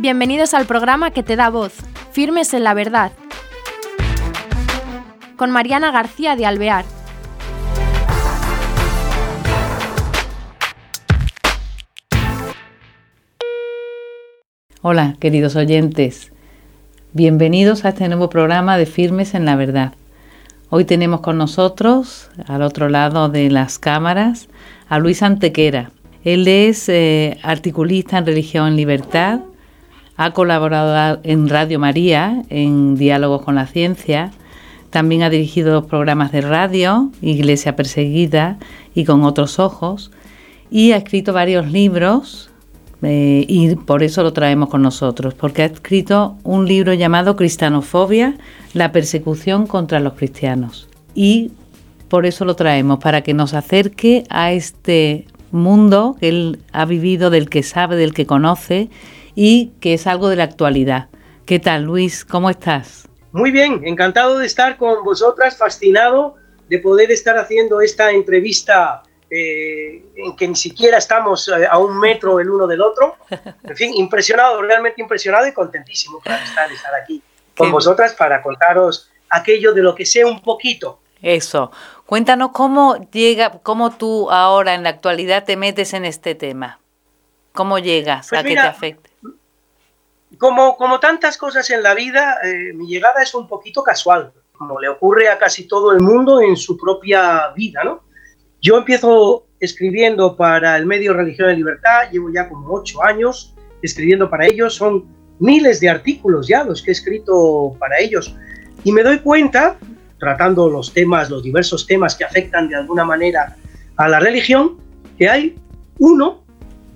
Bienvenidos al programa que te da voz, Firmes en la Verdad, con Mariana García de Alvear. Hola, queridos oyentes. Bienvenidos a este nuevo programa de Firmes en la Verdad. Hoy tenemos con nosotros, al otro lado de las cámaras, a Luis Antequera. Él es eh, articulista en Religión en Libertad, ha colaborado en Radio María, en Diálogos con la Ciencia, también ha dirigido programas de radio, Iglesia Perseguida y Con otros ojos, y ha escrito varios libros eh, y por eso lo traemos con nosotros, porque ha escrito un libro llamado Cristianofobia, la persecución contra los cristianos. Y por eso lo traemos, para que nos acerque a este mundo que él ha vivido, del que sabe, del que conoce y que es algo de la actualidad. ¿Qué tal, Luis? ¿Cómo estás? Muy bien, encantado de estar con vosotras, fascinado de poder estar haciendo esta entrevista eh, en que ni siquiera estamos eh, a un metro el uno del otro. En fin, impresionado, realmente impresionado y contentísimo para estar, estar aquí con vosotras para contaros aquello de lo que sé un poquito. Eso. Cuéntanos cómo llega, cómo tú ahora en la actualidad te metes en este tema. ¿Cómo llegas pues a que te afecte? Como, como tantas cosas en la vida, eh, mi llegada es un poquito casual, como le ocurre a casi todo el mundo en su propia vida, ¿no? Yo empiezo escribiendo para el medio Religión y Libertad, llevo ya como ocho años escribiendo para ellos, son miles de artículos ya los que he escrito para ellos. Y me doy cuenta, tratando los temas, los diversos temas que afectan de alguna manera a la religión, que hay uno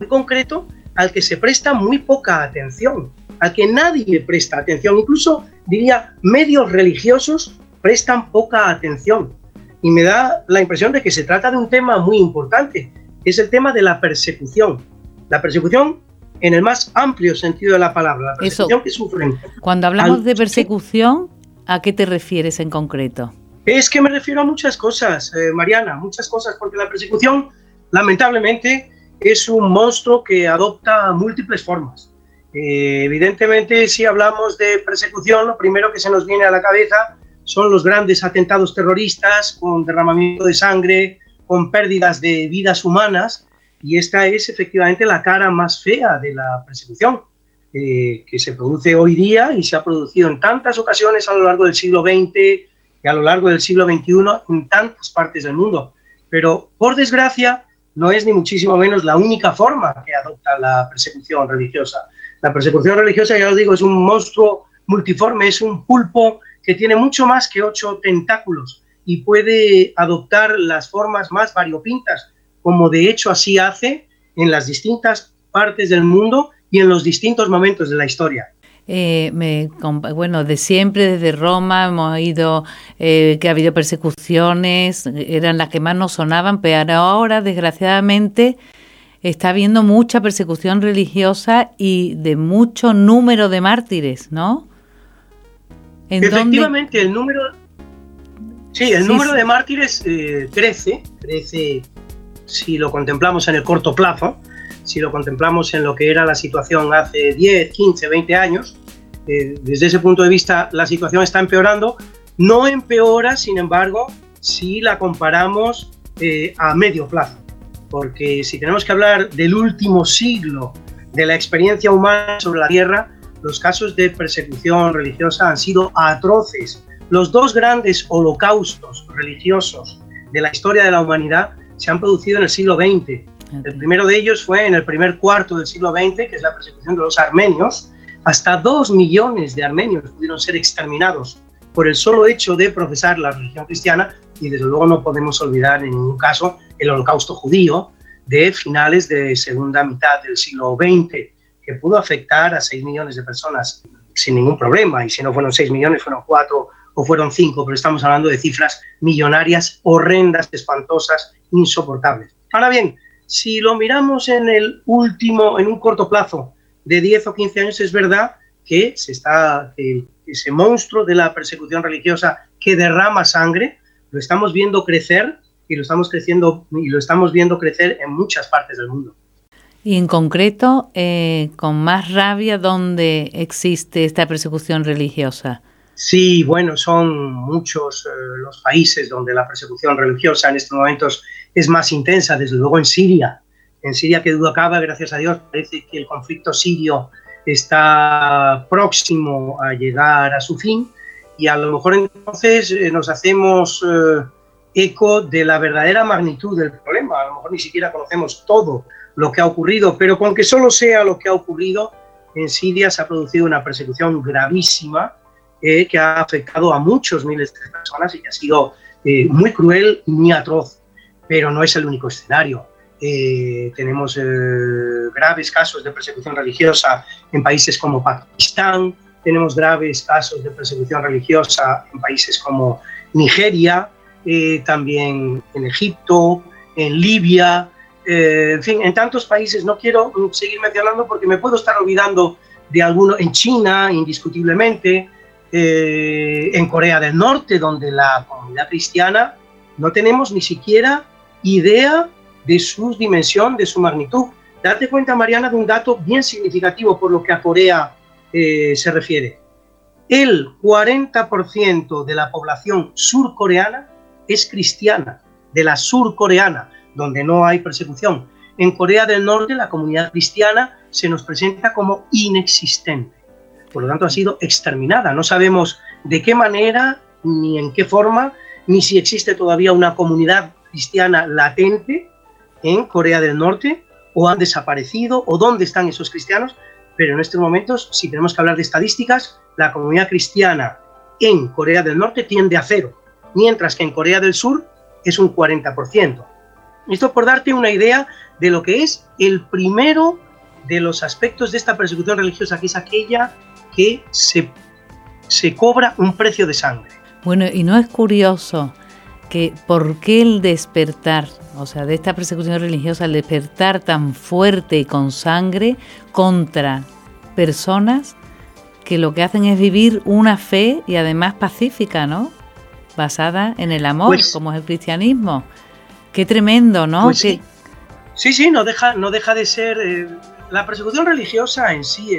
en concreto al que se presta muy poca atención, al que nadie presta atención, incluso diría medios religiosos prestan poca atención y me da la impresión de que se trata de un tema muy importante, es el tema de la persecución. La persecución en el más amplio sentido de la palabra, la persecución que sufren. Cuando hablamos de persecución, ¿a qué te refieres en concreto? Es que me refiero a muchas cosas, eh, Mariana, muchas cosas, porque la persecución, lamentablemente, es un monstruo que adopta múltiples formas. Eh, evidentemente, si hablamos de persecución, lo primero que se nos viene a la cabeza son los grandes atentados terroristas con derramamiento de sangre, con pérdidas de vidas humanas, y esta es efectivamente la cara más fea de la persecución eh, que se produce hoy día y se ha producido en tantas ocasiones a lo largo del siglo XX y a lo largo del siglo XXI en tantas partes del mundo. Pero, por desgracia, no es ni muchísimo menos la única forma que adopta la persecución religiosa. La persecución religiosa, ya os digo, es un monstruo multiforme, es un pulpo que tiene mucho más que ocho tentáculos y puede adoptar las formas más variopintas, como de hecho así hace en las distintas partes del mundo y en los distintos momentos de la historia. Eh, me, bueno, de siempre, desde Roma, hemos oído eh, que ha habido persecuciones, eran las que más nos sonaban, pero ahora, desgraciadamente, está habiendo mucha persecución religiosa y de mucho número de mártires, ¿no? Efectivamente, el número, sí, el número de mártires eh, crece, crece si lo contemplamos en el corto plazo, si lo contemplamos en lo que era la situación hace 10, 15, 20 años. Eh, desde ese punto de vista, la situación está empeorando. No empeora, sin embargo, si la comparamos eh, a medio plazo. Porque si tenemos que hablar del último siglo de la experiencia humana sobre la Tierra, los casos de persecución religiosa han sido atroces. Los dos grandes holocaustos religiosos de la historia de la humanidad se han producido en el siglo XX. El primero de ellos fue en el primer cuarto del siglo XX, que es la persecución de los armenios. Hasta dos millones de armenios pudieron ser exterminados por el solo hecho de profesar la religión cristiana y desde luego no podemos olvidar en ningún caso el holocausto judío de finales de segunda mitad del siglo XX que pudo afectar a 6 millones de personas sin ningún problema. Y si no fueron 6 millones, fueron 4 o fueron 5, pero estamos hablando de cifras millonarias, horrendas, espantosas, insoportables. Ahora bien, si lo miramos en el último, en un corto plazo de 10 o 15 años, es verdad que se está, ese monstruo de la persecución religiosa que derrama sangre, lo estamos viendo crecer y lo estamos creciendo y lo estamos viendo crecer en muchas partes del mundo. Y en concreto, eh, con más rabia, ¿dónde existe esta persecución religiosa? Sí, bueno, son muchos eh, los países donde la persecución religiosa en estos momentos es más intensa, desde luego en Siria. En Siria, que duda acaba, gracias a Dios, parece que el conflicto sirio está próximo a llegar a su fin y a lo mejor entonces eh, nos hacemos eh, eco de la verdadera magnitud del problema. A lo mejor ni siquiera conocemos todo lo que ha ocurrido, pero con que solo sea lo que ha ocurrido, en Siria se ha producido una persecución gravísima eh, que ha afectado a muchos miles de personas y que ha sido muy cruel muy atroz, pero no es el único escenario. tenemos graves casos de persecución religiosa en países como Pakistán, tenemos graves casos de persecución religiosa en países como Nigeria, eh, también en Egipto, en Libia, eh, en fin, en tantos países. No quiero seguir mencionando porque me puedo estar olvidando de alguno, en China, indiscutiblemente, eh, en Corea del Norte, donde la comunidad cristiana no tenemos ni siquiera idea de su dimensión, de su magnitud. Date cuenta, Mariana, de un dato bien significativo por lo que a Corea eh, se refiere. El 40% de la población surcoreana es cristiana, de la surcoreana, donde no hay persecución. En Corea del Norte la comunidad cristiana se nos presenta como inexistente. Por lo tanto, ha sido exterminada. No sabemos de qué manera, ni en qué forma, ni si existe todavía una comunidad cristiana latente en Corea del Norte, o han desaparecido, o dónde están esos cristianos, pero en estos momentos, si tenemos que hablar de estadísticas, la comunidad cristiana en Corea del Norte tiende a cero, mientras que en Corea del Sur es un 40%. Esto por darte una idea de lo que es el primero de los aspectos de esta persecución religiosa, que es aquella que se, se cobra un precio de sangre. Bueno, y no es curioso que por qué el despertar, o sea, de esta persecución religiosa, el despertar tan fuerte y con sangre contra personas que lo que hacen es vivir una fe y además pacífica, ¿no? Basada en el amor, pues como es el cristianismo. Qué tremendo, ¿no? Pues sí. sí. no deja, no deja de ser. Eh, la persecución religiosa en sí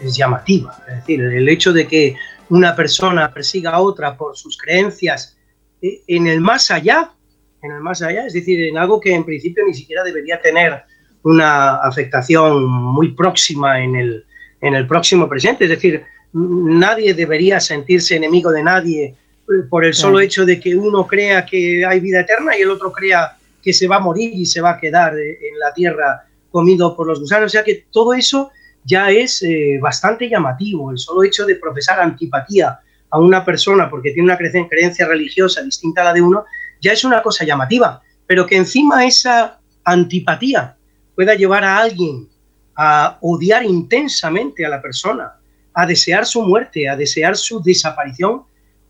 es, llamativa. Es decir, el hecho de que una persona persiga a otra por sus creencias en el más allá, en el más allá, es decir, en algo que en principio ni siquiera debería tener una afectación muy próxima en el, en el próximo presente, es decir, nadie debería sentirse enemigo de nadie eh, por el solo hecho de que uno crea que hay vida eterna y el otro crea que se va a morir y se va a quedar eh, en la tierra comido por los gusanos. O sea que todo eso ya es bastante llamativo, el solo hecho de profesar antipatía a una persona porque tiene una creencia religiosa distinta a la de uno, ya es una cosa llamativa, pero que encima esa antipatía pueda llevar a alguien a odiar intensamente a la persona, a desear su muerte, a desear su desaparición,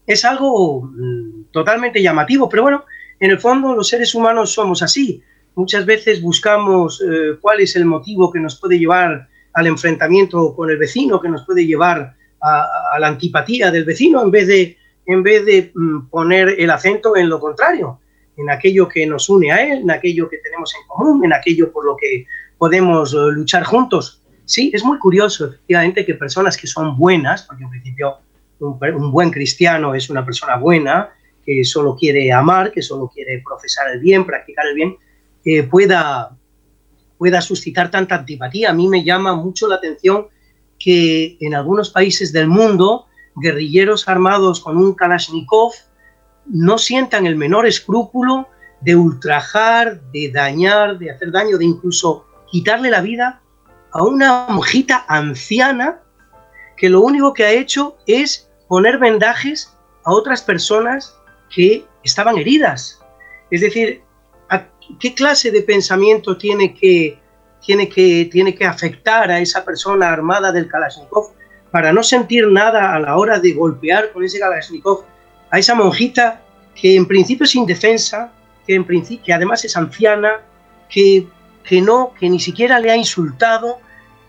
es algo mm, totalmente llamativo. Pero bueno, en el fondo los seres humanos somos así. Muchas veces buscamos eh, cuál es el motivo que nos puede llevar al enfrentamiento con el vecino, que nos puede llevar a, la antipatía del vecino en vez de, en vez de mm, poner el acento en lo contrario, en aquello que nos une a él, en aquello que tenemos en común, en aquello por lo que podemos eh, luchar juntos. Sí, es muy curioso, efectivamente, que personas que son buenas, porque en principio un, buen cristiano es una persona buena, que solo quiere amar, que solo quiere profesar el bien, practicar el bien, eh, pueda, pueda suscitar tanta antipatía. A mí me llama mucho la atención que en algunos países del mundo guerrilleros armados con un Kalashnikov no sientan el menor escrúpulo de ultrajar, de dañar, de hacer daño, de incluso quitarle la vida a una monjita anciana que lo único que ha hecho es poner vendajes a otras personas que estaban heridas. Es decir, ¿qué clase de pensamiento tiene que tiene que, tiene que afectar a esa persona armada del Kalashnikov para no sentir nada a la hora de golpear con ese Kalashnikov a esa monjita que en principio es indefensa, que, en principio, que además es anciana, que, que no, que ni siquiera le ha insultado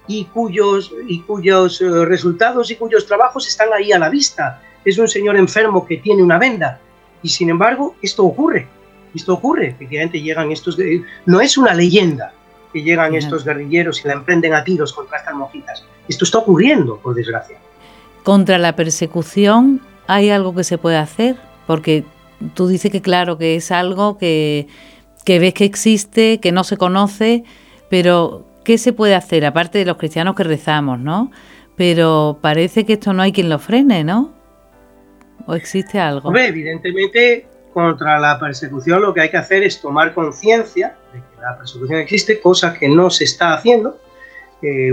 y cuyos, y cuyos eh, resultados y cuyos trabajos están ahí a la vista. Es un señor enfermo que tiene una venda. Y sin embargo, esto ocurre. Esto ocurre. Efectivamente, llegan estos. No es una leyenda que llegan estos guerrilleros y la emprenden a tiros contra estas monjitas. Esto está ocurriendo, por desgracia. Contra la persecución, ¿hay algo que se puede hacer? Porque tú dices que claro, que es algo que, que ves que existe, que no se conoce, pero ¿qué se puede hacer? Aparte de los cristianos que rezamos, ¿no? Pero parece que esto no hay quien lo frene, ¿no? ¿O existe algo? evidentemente, contra la persecución lo que hay que hacer es tomar conciencia la persecución existe, cosa que no se está haciendo.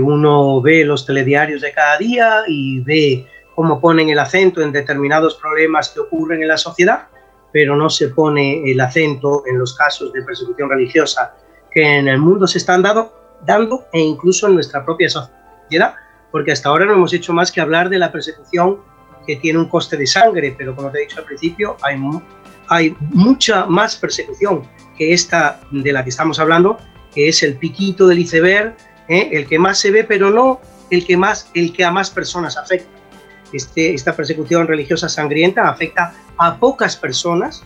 uno ve los telediarios de cada día y ve cómo ponen el acento en determinados problemas que ocurren en la sociedad, pero no se pone el acento en los casos de persecución religiosa que en el mundo se están dando, dando e incluso en nuestra propia sociedad, porque hasta ahora no hemos hecho más que hablar de la persecución que tiene un coste de sangre, pero como te he dicho al principio, hay, hay mucha más persecución que esta de la que estamos hablando, que es el piquito del iceberg, ¿eh? el que más se ve, pero no el que, más, el que a más personas afecta. Este, esta persecución religiosa sangrienta afecta a pocas personas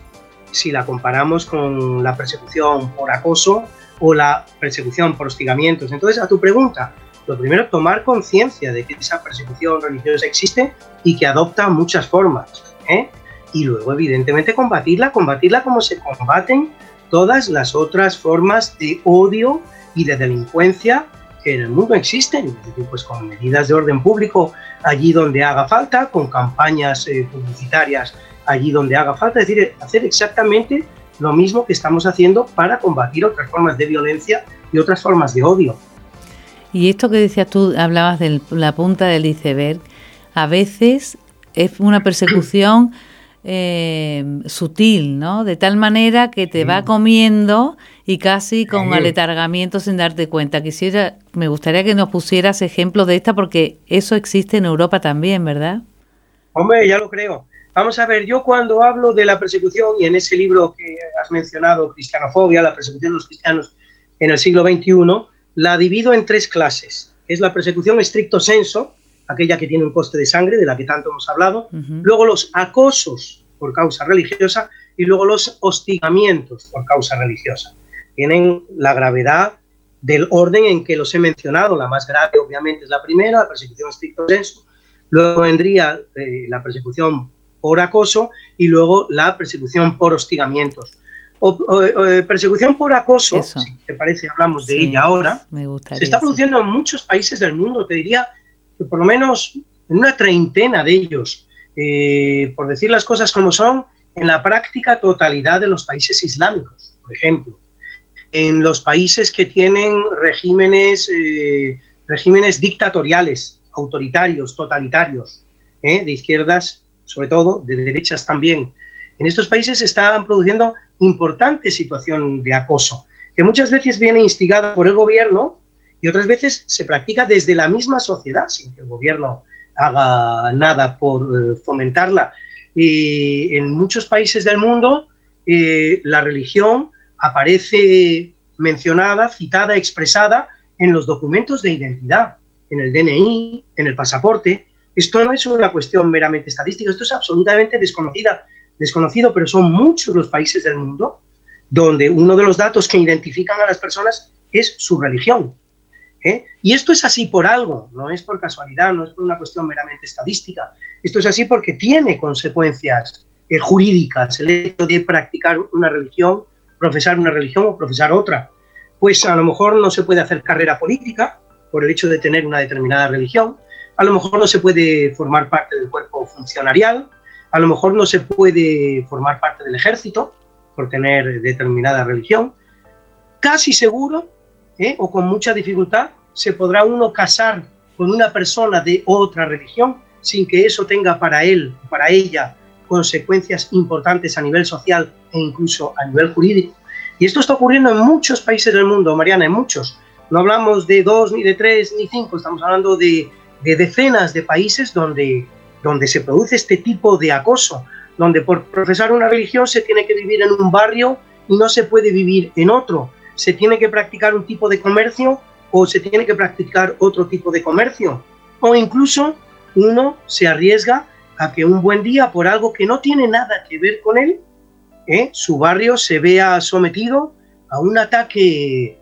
si la comparamos con la persecución por acoso o la persecución por hostigamientos. Entonces, a tu pregunta, lo primero, tomar conciencia de que esa persecución religiosa existe y que adopta muchas formas. ¿eh? Y luego, evidentemente, combatirla, combatirla como se combaten todas las otras formas de odio y de delincuencia que en el mundo existen, pues con medidas de orden público allí donde haga falta, con campañas eh, publicitarias allí donde haga falta, es decir, hacer exactamente lo mismo que estamos haciendo para combatir otras formas de violencia y otras formas de odio. Y esto que decías tú, hablabas de la punta del iceberg, a veces es una persecución eh, sutil, ¿no? De tal manera que te va comiendo y casi con aletargamiento sin darte cuenta. Quisiera, me gustaría que nos pusieras ejemplos de esta porque eso existe en Europa también, ¿verdad? Hombre, ya lo creo. Vamos a ver, yo cuando hablo de la persecución y en ese libro que has mencionado, Cristianofobia, la persecución de los cristianos en el siglo XXI, la divido en tres clases. Es la persecución estricto senso, aquella que tiene un coste de sangre, de la que tanto hemos hablado, luego los acosos por causa religiosa y luego los hostigamientos por causa religiosa. Tienen la gravedad del orden en que los he mencionado. La más grave, obviamente, es la primera, la persecución estricto senso. Luego vendría eh, la persecución por acoso y luego la persecución por hostigamientos. Eh, persecución por acoso, si te parece, hablamos de ella ahora, se está produciendo en muchos países del mundo, te diría por lo menos en una treintena de ellos, eh, por decir las cosas como son, en la práctica totalidad de los países islámicos, por ejemplo, en los países que tienen regímenes, eh, regímenes dictatoriales, autoritarios, totalitarios, de izquierdas sobre todo, de derechas también. En estos países se está produciendo importante situación de acoso, que muchas veces viene instigada por el gobierno y otras veces se practica desde la misma sociedad, sin que el gobierno haga nada por eh, fomentarla. Y en muchos países del mundo eh, la religión aparece mencionada, citada, expresada en los documentos de identidad, en el DNI, en el pasaporte, esto no es una cuestión meramente estadística, esto es absolutamente desconocida, desconocido, pero son muchos los países del mundo donde uno de los datos que identifican a las personas es su religión. ¿Eh? Y esto es así por algo, no es por casualidad, no es por una cuestión meramente estadística. Esto es así porque tiene consecuencias eh, jurídicas el hecho de practicar una religión, profesar una religión o profesar otra. Pues a lo mejor no se puede hacer carrera política por el hecho de tener una determinada religión, a lo mejor no se puede formar parte del cuerpo funcionarial, a lo mejor no se puede formar parte del ejército por tener determinada religión. Casi seguro, ¿eh? o con mucha dificultad, se podrá uno casar con una persona de otra religión sin que eso tenga para él, para ella, consecuencias importantes a nivel social e incluso a nivel jurídico. Y esto está ocurriendo en muchos países del mundo, Mariana, en muchos. No hablamos de dos, ni de tres, ni cinco, estamos hablando de de decenas de países donde, donde se produce este tipo de acoso, donde por profesar una religión se tiene que vivir en un barrio y no se puede vivir en otro, se tiene que practicar un tipo de comercio o se tiene que practicar otro tipo de comercio, o incluso uno se arriesga a que un buen día, por algo que no tiene nada que ver con él, ¿eh? su barrio se vea sometido a un ataque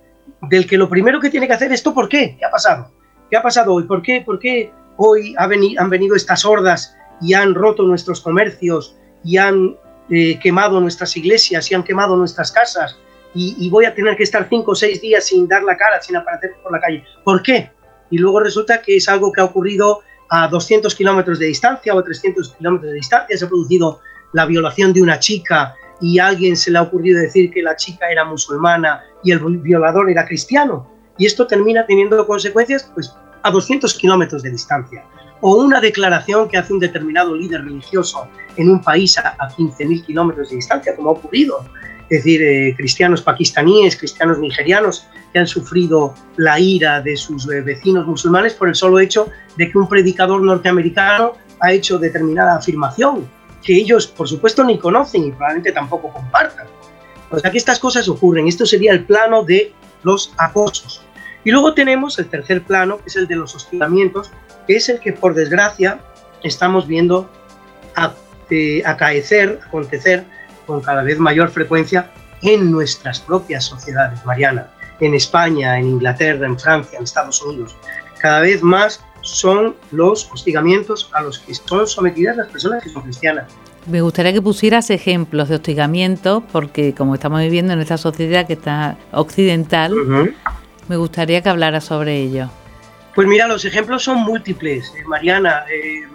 del que lo primero que tiene que hacer es esto, ¿por qué? ¿Qué ha pasado? ¿Qué ha pasado hoy? ¿Por qué, por qué hoy han venido estas hordas y han roto nuestros comercios y han eh, quemado nuestras iglesias y han quemado nuestras casas y, voy a tener que estar cinco o seis días sin dar la cara, sin aparecer por la calle. ¿Por qué? Y luego resulta que es algo que ha ocurrido a 200 kilómetros de distancia o a 300 kilómetros de distancia, se ha producido la violación de una chica y a alguien se le ha ocurrido decir que la chica era musulmana y el violador era cristiano. Y esto termina teniendo consecuencias pues, a 200 kilómetros de distancia. O una declaración que hace un determinado líder religioso en un país a, 15.000 kilómetros de distancia, como ha ocurrido. Es decir, eh, cristianos pakistaníes, cristianos nigerianos, que han sufrido la ira de sus eh, vecinos musulmanes por el solo hecho de que un predicador norteamericano ha hecho determinada afirmación que ellos, por supuesto, ni conocen y probablemente tampoco compartan. O sea que estas cosas ocurren. Esto sería el plano de los acosos. Y luego tenemos el tercer plano, que es el de los hostigamientos, que es el que, por desgracia, estamos viendo eh, acaecer, acontecer con cada vez mayor frecuencia en nuestras propias sociedades, Mariana, en España, en Inglaterra, en Francia, en Estados Unidos. Cada vez más son los hostigamientos a los que son sometidas las personas que son cristianas. Me gustaría que pusieras ejemplos de hostigamiento, porque como estamos viviendo en esta sociedad que está occidental, me gustaría que hablara sobre ello. Pues mira, los ejemplos son múltiples, eh, Mariana. Eh,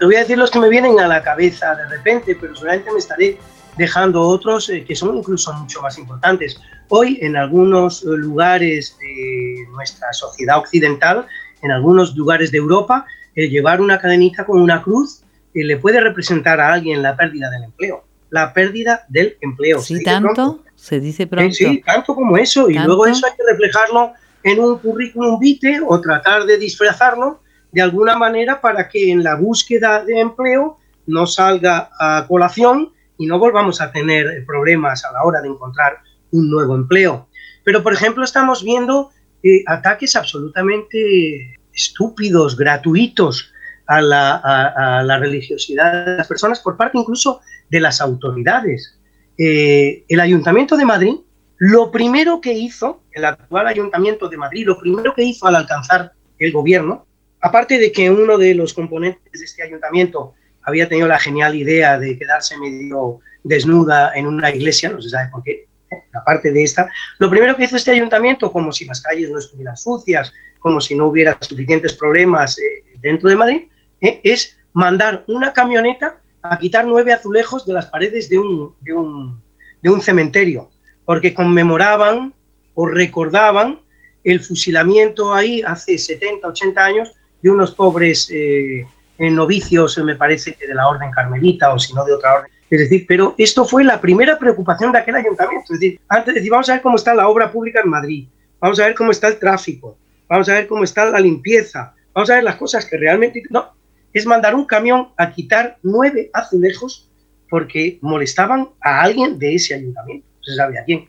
te voy a decir los que me vienen a la cabeza de repente, pero seguramente me estaré dejando otros eh, que son incluso mucho más importantes. Hoy, en algunos lugares de nuestra sociedad occidental, en algunos lugares de Europa, el llevar una cadenita con una cruz le puede representar a alguien la pérdida del empleo. La pérdida del empleo. Sí, tanto, se dice pronto. sí, tanto como eso. Y luego eso hay que reflejarlo en un currículum vitae o tratar de disfrazarlo de alguna manera para que en la búsqueda de empleo no salga a colación y no volvamos a tener problemas a la hora de encontrar un nuevo empleo. Pero, por ejemplo, estamos viendo eh, ataques absolutamente estúpidos, gratuitos a la, religiosidad de las personas por parte incluso de las autoridades. Eh, el Ayuntamiento de Madrid, lo primero que hizo, el actual Ayuntamiento de Madrid, lo primero que hizo al alcanzar el gobierno, aparte de que uno de los componentes de este ayuntamiento había tenido la genial idea de quedarse medio desnuda en una iglesia, no se sabe por qué, aparte de esta, lo primero que hizo este ayuntamiento, como si las calles no estuvieran sucias, como si no hubiera suficientes problemas eh, dentro de Madrid, eh, es mandar una camioneta a quitar nueve azulejos de las paredes de un, de un, de un cementerio, porque conmemoraban o recordaban el fusilamiento ahí hace 70, 80 años de unos pobres eh, novicios, me parece que de la orden carmelita o si no de otra orden es decir, pero esto fue la primera preocupación de aquel ayuntamiento. Es decir, antes de decir, vamos a ver cómo está la obra pública en Madrid, vamos a ver cómo está el tráfico, vamos a ver cómo está la limpieza, vamos a ver las cosas que realmente... No, es mandar un camión a quitar nueve azulejos porque molestaban a alguien de ese ayuntamiento, no se sabe quién.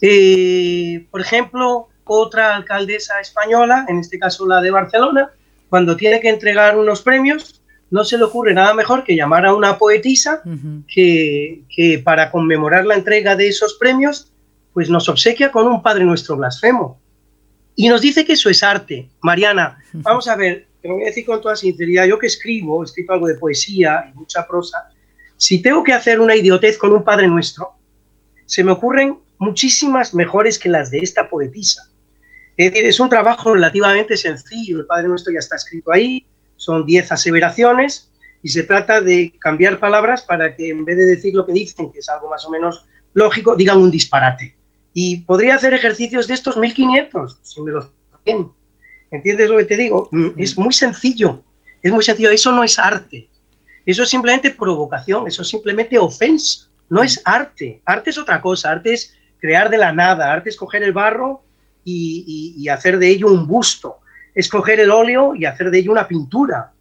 Eh, por ejemplo, otra alcaldesa española, en este caso la de Barcelona, cuando tiene que entregar unos premios, no se le ocurre nada mejor que llamar a una poetisa que, para conmemorar la entrega de esos premios, pues nos obsequia con un Padre Nuestro blasfemo. Y nos dice que eso es arte. Mariana, vamos a ver, te lo voy a decir con toda sinceridad, yo que escribo, he escrito algo de poesía y mucha prosa, si tengo que hacer una idiotez con un Padre Nuestro, se me ocurren muchísimas mejores que las de esta poetisa. Es decir, es un trabajo relativamente sencillo, el Padre Nuestro ya está escrito ahí, son 10 aseveraciones y se trata de cambiar palabras para que en vez de decir lo que dicen, que es algo más o menos lógico, digan un disparate. Y podría hacer ejercicios de estos 1500, si me los bien. ¿Entiendes lo que te digo? Mm, es muy sencillo, es muy sencillo. Eso no es arte. Eso es simplemente provocación, eso es simplemente ofensa. No es arte. Arte es otra cosa. Arte es crear de la nada. Arte es coger el barro y hacer de ello un busto es coger el óleo y hacer de ello una pintura.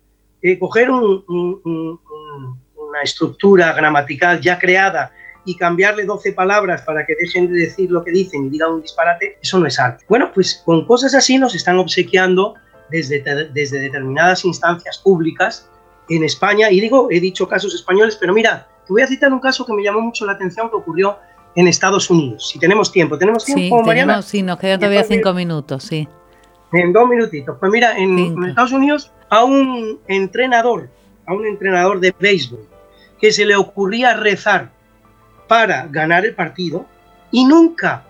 Eh, coger una estructura gramatical ya creada y cambiarle 12 palabras para que dejen de decir lo que dicen y digan un disparate, eso no es arte. Bueno, pues con cosas así nos están obsequiando desde, desde determinadas instancias públicas en España. Y digo, he dicho casos españoles, pero mira, te voy a citar un caso que me llamó mucho la atención que ocurrió en Estados Unidos. Si tenemos tiempo, ¿tenemos tiempo, sí, Mariana? sí, nos quedan todavía cinco minutos, sí. En dos minutitos. Pues mira, en, Estados Unidos a un entrenador, a un entrenador de béisbol, que se le ocurría rezar para ganar el partido y nunca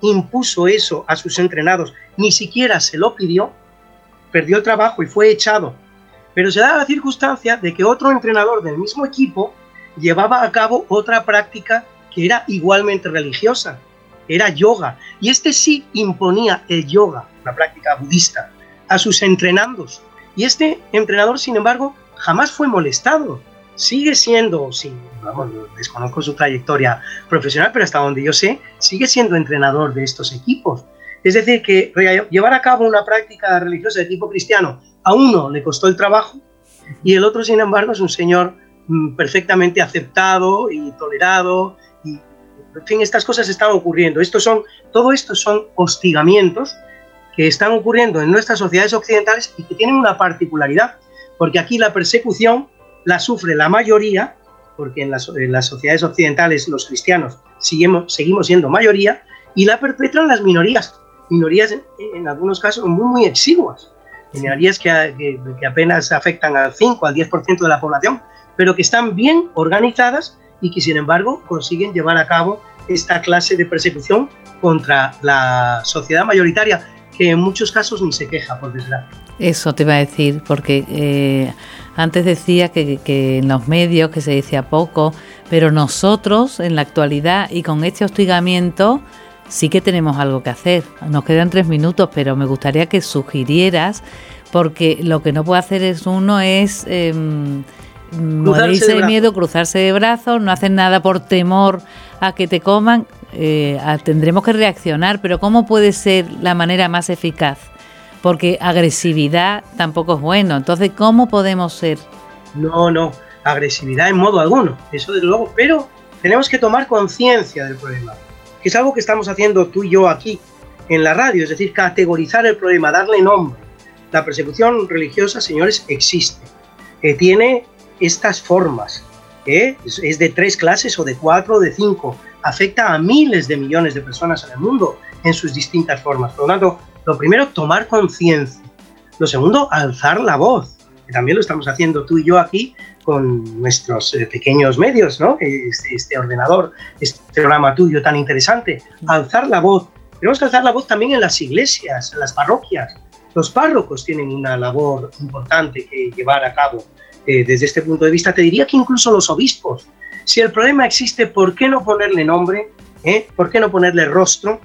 impuso eso a sus entrenados, ni siquiera se lo pidió, perdió el trabajo y fue echado. Pero se da la circunstancia de que otro entrenador del mismo equipo llevaba a cabo otra práctica que era igualmente religiosa, era yoga. Y este sí imponía el yoga, la práctica budista, a sus entrenandos. Y este entrenador, sin embargo, jamás fue molestado. Sigue siendo, sí, vamos, desconozco su trayectoria profesional, pero hasta donde yo sé, sigue siendo entrenador de estos equipos. Es decir, que llevar a cabo una práctica religiosa de tipo cristiano a uno le costó el trabajo y el otro, sin embargo, es un señor mm, perfectamente aceptado y tolerado en fin, estas cosas están ocurriendo. Estos son, todo esto son hostigamientos que están ocurriendo en nuestras sociedades occidentales y que tienen una particularidad, porque aquí la persecución la sufre la mayoría, porque en las, sociedades occidentales los cristianos seguimos, seguimos siendo mayoría, y la perpetran las minorías, minorías en, algunos casos muy, muy exiguas, minorías que, que apenas afectan al 5, al 10% de la población, pero que están bien organizadas y que sin embargo consiguen llevar a cabo esta clase de persecución contra la sociedad mayoritaria, que en muchos casos ni se queja, por desgracia. Eso te iba a decir, porque eh, antes decía que, en los medios que se decía poco, pero nosotros en la actualidad y con este hostigamiento sí que tenemos algo que hacer. Nos quedan tres minutos, pero me gustaría que sugirieras, porque lo que no puede hacer es uno es... Eh, morirse de, miedo, cruzarse de brazos, no hacen nada por temor a que te coman, eh, tendremos que reaccionar, pero ¿cómo puede ser la manera más eficaz? Porque agresividad tampoco es bueno, entonces ¿cómo podemos ser? No, no, agresividad en modo alguno, eso desde luego, pero tenemos que tomar conciencia del problema, que es algo que estamos haciendo tú y yo aquí en la radio, es decir, categorizar el problema, darle nombre. La persecución religiosa, señores, existe. que tiene estas formas. ¿eh? Es de tres clases o de cuatro o de cinco. Afecta a miles de millones de personas en el mundo en sus distintas formas. Por lo tanto, lo primero, tomar conciencia. Lo segundo, alzar la voz, también lo estamos haciendo tú y yo aquí con nuestros eh, pequeños medios, ¿no? Este, este, ordenador, este programa tuyo tan interesante. Alzar la voz. Tenemos que alzar la voz también en las iglesias, en las parroquias. Los párrocos tienen una labor importante que llevar a cabo eh, desde este punto de vista. Te diría que incluso los obispos. Si el problema existe, ¿por qué no ponerle nombre? ¿Eh? ¿Por qué no ponerle rostro?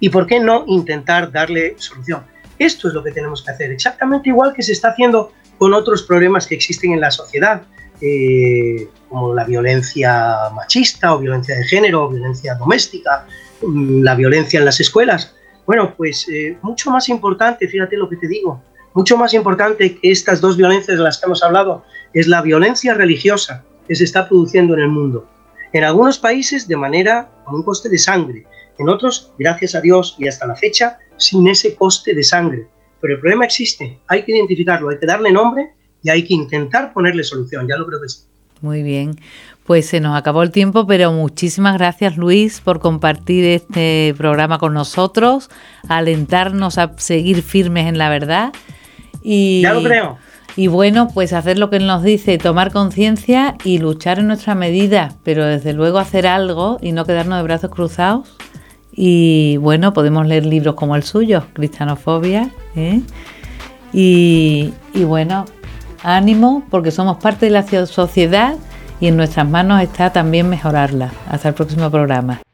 ¿Y por qué no intentar darle solución? Esto es lo que tenemos que hacer, exactamente igual que se está haciendo con otros problemas que existen en la sociedad, eh, como la violencia machista o violencia de género o violencia doméstica, mm, la violencia en las escuelas. Bueno, pues mucho más importante, fíjate lo que te digo, mucho más importante que estas dos violencias de las que hemos hablado es la violencia religiosa que se está produciendo en el mundo. En algunos países de manera con un coste de sangre, en otros, gracias a Dios y hasta la fecha, sin ese coste de sangre. Pero el problema existe, hay que identificarlo, hay que darle nombre y hay que intentar ponerle solución, ya lo creo que sí. Muy bien, pues se nos acabó el tiempo, pero muchísimas gracias Luis por compartir este programa con nosotros, alentarnos a seguir firmes en la verdad y, ya lo creo. Y bueno, pues hacer lo que él nos dice, tomar conciencia y luchar en nuestra medida, pero desde luego hacer algo y no quedarnos de brazos cruzados. Y bueno, podemos leer libros como el suyo, Cristianofobia. ¿eh? Y, y bueno, ánimo, porque somos parte de la sociedad y en nuestras manos está también mejorarla. Hasta el próximo programa.